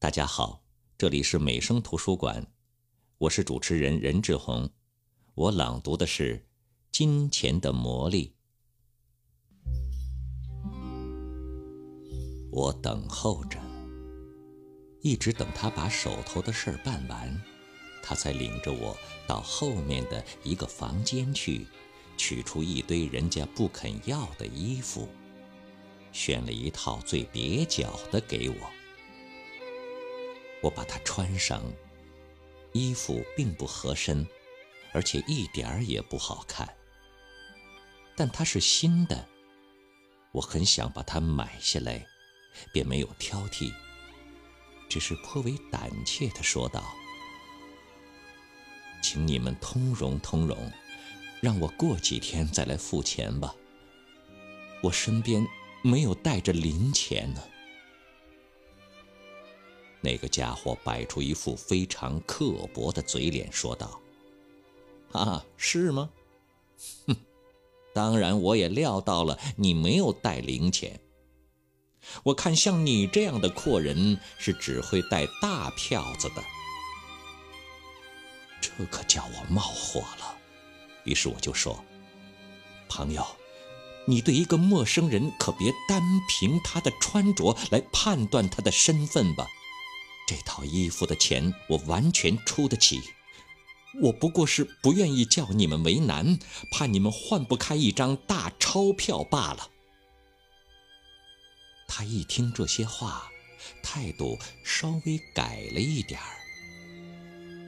大家好，这里是美声图书馆，我是主持人任志宏，我朗读的是《金钱的魔力》。我等候着，一直等他把手头的事儿办完，他才领着我到后面的一个房间去，取出一堆人家不肯要的衣服，选了一套最蹩脚的给我。我把它穿上，衣服并不合身，而且一点儿也不好看。但它是新的，我很想把它买下来，便没有挑剔，只是颇为胆怯地说道：“请你们通融通融，让我过几天再来付钱吧。我身边没有带着零钱呢。”那个家伙摆出一副非常刻薄的嘴脸，说道：“啊，是吗？哼，当然，我也料到了你没有带零钱。我看像你这样的阔人是只会带大票子的。这可叫我冒火了。于是我就说：‘朋友，你对一个陌生人可别单凭他的穿着来判断他的身份吧。’”这套衣服的钱我完全出得起，我不过是不愿意叫你们为难，怕你们换不开一张大钞票罢了。他一听这些话，态度稍微改了一点儿，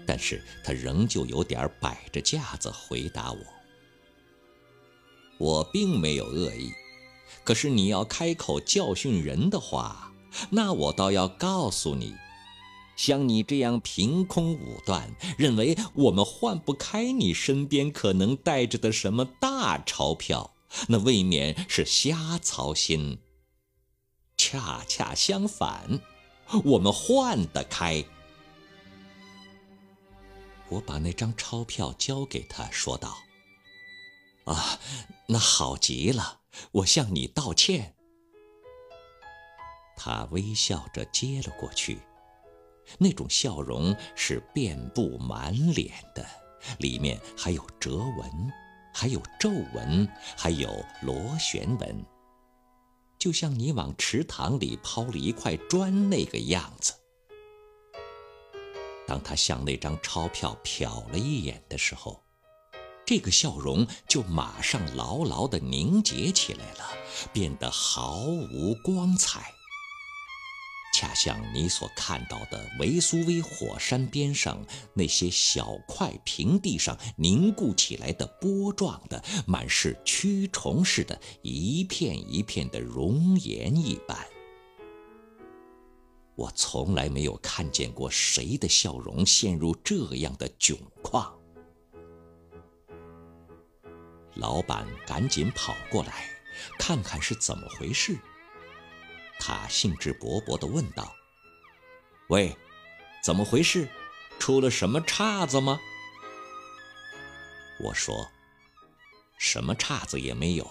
但是他仍旧有点摆着架子回答我：“我并没有恶意，可是你要开口教训人的话，那我倒要告诉你。”像你这样凭空武断，认为我们换不开你身边可能带着的什么大钞票，那未免是瞎操心。恰恰相反，我们换得开。我把那张钞票交给他，说道：“啊，那好极了，我向你道歉。”他微笑着接了过去。那种笑容是遍布满脸的，里面还有折纹，还有皱纹，还有螺旋纹，就像你往池塘里抛了一块砖那个样子。当他向那张钞票瞟了一眼的时候，这个笑容就马上牢牢地凝结起来了，变得毫无光彩。像你所看到的维苏威火山边上那些小块平地上凝固起来的波状的、满是蛆虫似的、一片一片的熔岩一般。我从来没有看见过谁的笑容陷入这样的窘况。老板赶紧跑过来，看看是怎么回事。他兴致勃勃地问道：“喂，怎么回事？出了什么岔子吗？”我说：“什么岔子也没有，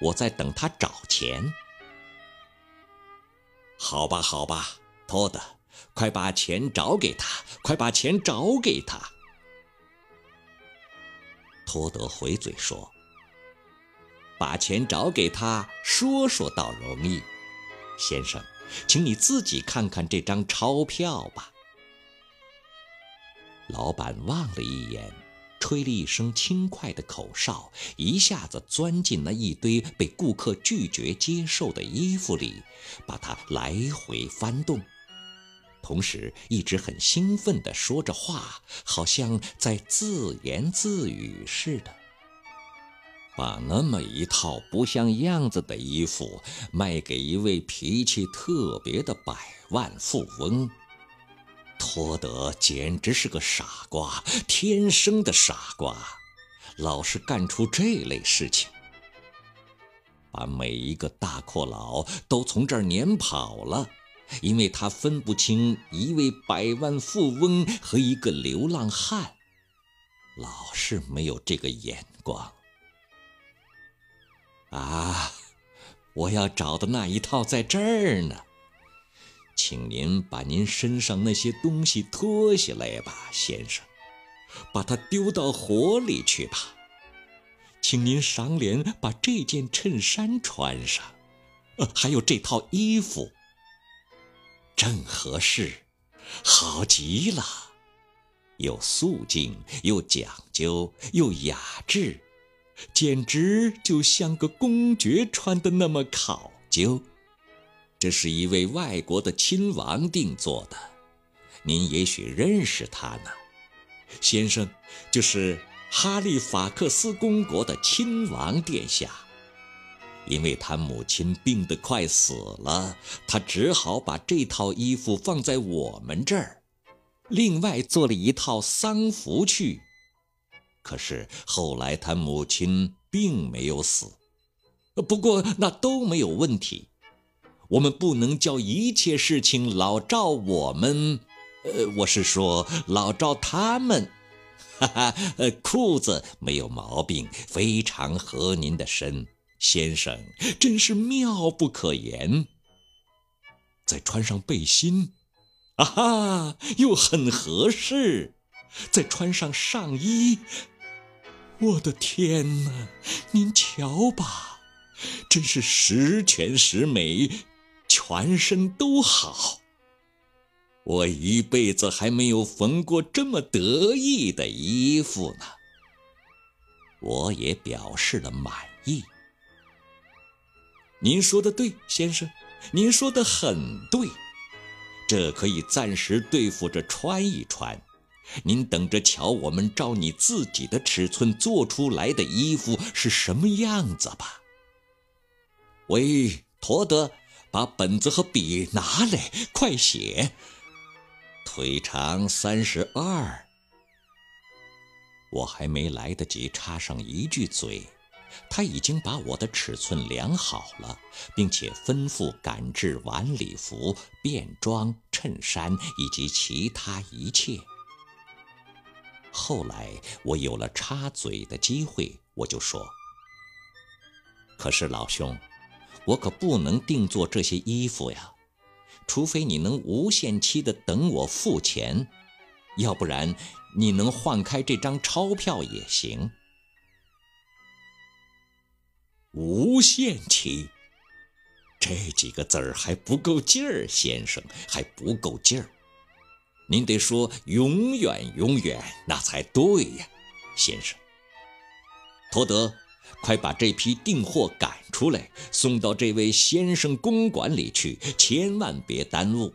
我在等他找钱。”好吧，好吧，托德，快把钱找给他，快把钱找给他。托德回嘴说：“把钱找给他，说说倒容易。”先生，请你自己看看这张钞票吧。老板望了一眼，吹了一声轻快的口哨，一下子钻进那一堆被顾客拒绝接受的衣服里，把它来回翻动，同时一直很兴奋地说着话，好像在自言自语似的。把那么一套不像样子的衣服卖给一位脾气特别的百万富翁，托德简直是个傻瓜，天生的傻瓜，老是干出这类事情，把每一个大阔佬都从这儿撵跑了，因为他分不清一位百万富翁和一个流浪汉，老是没有这个眼光。啊，我要找的那一套在这儿呢。请您把您身上那些东西脱下来吧，先生，把它丢到火里去吧。请您赏脸把这件衬衫穿上，呃，还有这套衣服，正合适，好极了，又素净，又讲究，又雅致，简直就像个公爵穿的那么考究。这是一位外国的亲王定做的，您也许认识他呢，先生，就是哈利法克斯公国的亲王殿下。因为他母亲病得快死了，他只好把这套衣服放在我们这儿，另外做了一套丧服去。可是后来他母亲并没有死，不过那都没有问题。我们不能叫一切事情老照我们，呃，我是说老照他们，哈哈，呃，裤子没有毛病，非常合您的身，先生，真是妙不可言。再穿上背心，啊哈，又很合适。再穿上上衣，我的天哪，您瞧吧，真是十全十美。全身都好，我一辈子还没有缝过这么得意的衣服呢。我也表示了满意。您说的对，先生，您说的很对。这可以暂时对付着穿一穿。您等着瞧，我们照你自己的尺寸做出来的衣服是什么样子吧。喂，托德。把本子和笔拿来，快写。腿长三十二。我还没来得及插上一句嘴，他已经把我的尺寸量好了，并且吩咐赶制晚礼服、便装、衬衫以及其他一切。后来我有了插嘴的机会，我就说：“可是老兄。”我可不能定做这些衣服呀，除非你能无限期的等我付钱，要不然你能换开这张钞票也行。无限期，这几个字儿还不够劲儿，先生还不够劲儿，您得说永远永远，那才对呀，先生。托德。快把这批订货赶出来，送到这位先生公馆里去，千万别耽误。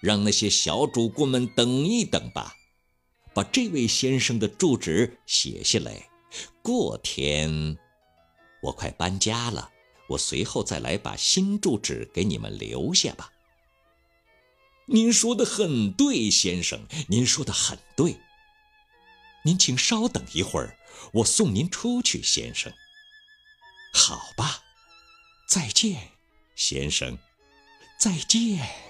让那些小主顾们等一等吧。把这位先生的住址写下来。过天我快搬家了，我随后再来把新住址给你们留下吧。您说的很对，先生，您说的很对。您请稍等一会儿。我送您出去，先生。好吧，再见，先生，再见。